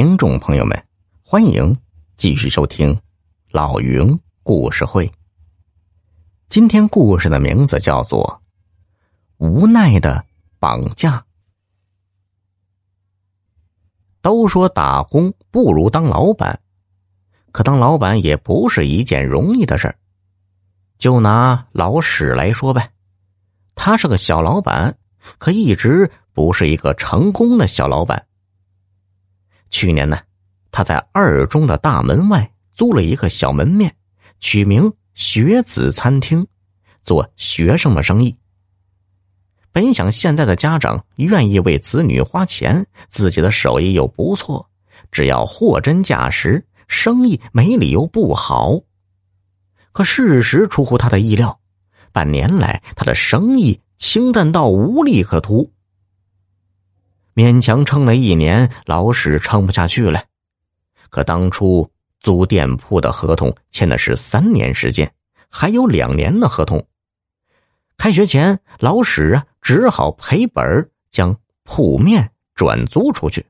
听众朋友们，欢迎继续收听老云故事会。今天故事的名字叫做《无奈的绑架》。都说打工不如当老板，可当老板也不是一件容易的事儿。就拿老史来说呗，他是个小老板，可一直不是一个成功的小老板。去年呢，他在二中的大门外租了一个小门面，取名“学子餐厅”，做学生的生意。本想现在的家长愿意为子女花钱，自己的手艺又不错，只要货真价实，生意没理由不好。可事实出乎他的意料，半年来他的生意清淡到无利可图。勉强撑了一年，老史撑不下去了。可当初租店铺的合同签的是三年时间，还有两年的合同。开学前，老史啊只好赔本将铺面转租出去。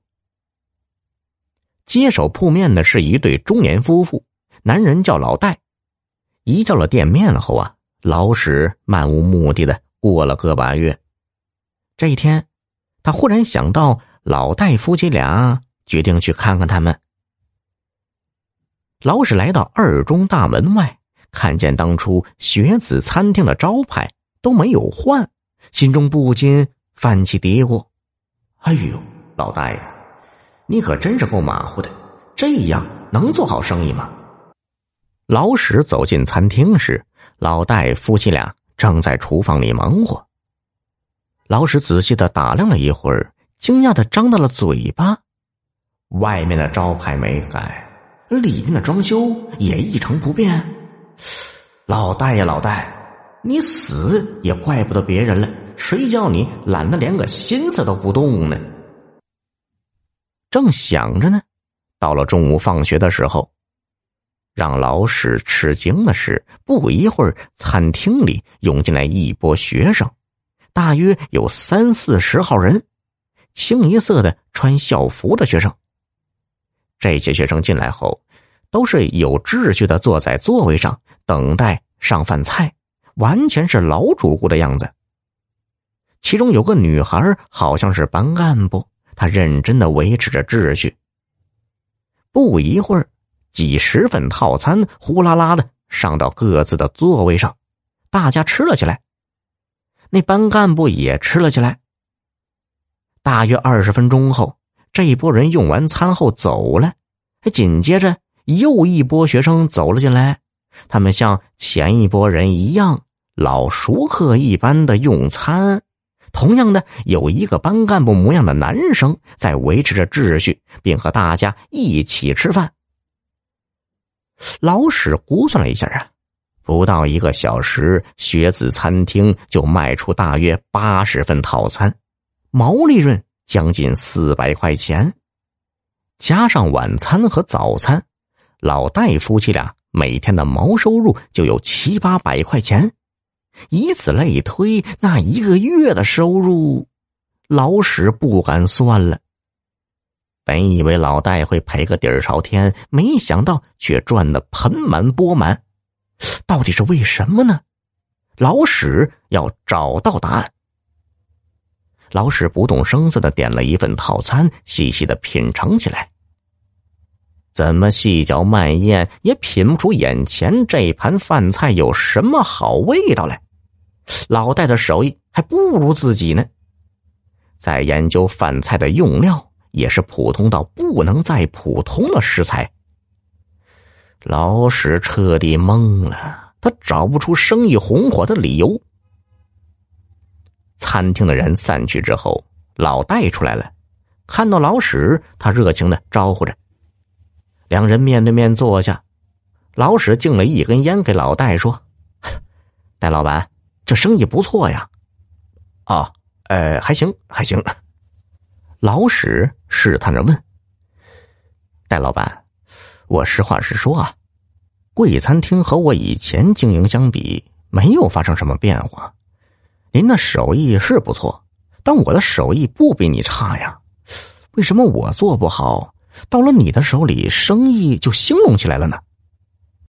接手铺面的是一对中年夫妇，男人叫老戴。移交了店面后啊，老史漫无目的的过了个把月。这一天。他忽然想到，老戴夫妻俩决定去看看他们。老史来到二中大门外，看见当初学子餐厅的招牌都没有换，心中不禁泛起嘀咕：“哎呦，老大爷，你可真是够马虎的，这样能做好生意吗？”老史走进餐厅时，老戴夫妻俩正在厨房里忙活。老史仔细的打量了一会儿，惊讶的张大了嘴巴。外面的招牌没改，里面的装修也一成不变。老戴呀，老戴，你死也怪不得别人了，谁叫你懒得连个心思都不动呢？正想着呢，到了中午放学的时候，让老史吃惊的是，不一会儿，餐厅里涌进来一波学生。大约有三四十号人，清一色的穿校服的学生。这些学生进来后，都是有秩序的坐在座位上等待上饭菜，完全是老主顾的样子。其中有个女孩，好像是班干部，她认真的维持着秩序。不一会儿，几十份套餐呼啦啦的上到各自的座位上，大家吃了起来。那班干部也吃了起来。大约二十分钟后，这一波人用完餐后走了，紧接着又一波学生走了进来。他们像前一波人一样，老熟客一般的用餐。同样的，有一个班干部模样的男生在维持着秩序，并和大家一起吃饭。老史估算了一下啊。不到一个小时，学子餐厅就卖出大约八十份套餐，毛利润将近四百块钱。加上晚餐和早餐，老戴夫妻俩每天的毛收入就有七八百块钱。以此类推，那一个月的收入，老史不敢算了。本以为老戴会赔个底儿朝天，没想到却赚得盆满钵满。到底是为什么呢？老史要找到答案。老史不动声色的点了一份套餐，细细的品尝起来。怎么细嚼慢咽也品不出眼前这盘饭菜有什么好味道来。老戴的手艺还不如自己呢。再研究饭菜的用料，也是普通到不能再普通的食材。老史彻底懵了，他找不出生意红火的理由。餐厅的人散去之后，老戴出来了，看到老史，他热情的招呼着。两人面对面坐下，老史敬了一根烟给老戴，说：“戴老板，这生意不错呀。”“哦，呃，还行，还行。”老史试探着问：“戴老板。”我实话实说啊，贵餐厅和我以前经营相比，没有发生什么变化。您的手艺是不错，但我的手艺不比你差呀。为什么我做不好，到了你的手里，生意就兴隆起来了呢？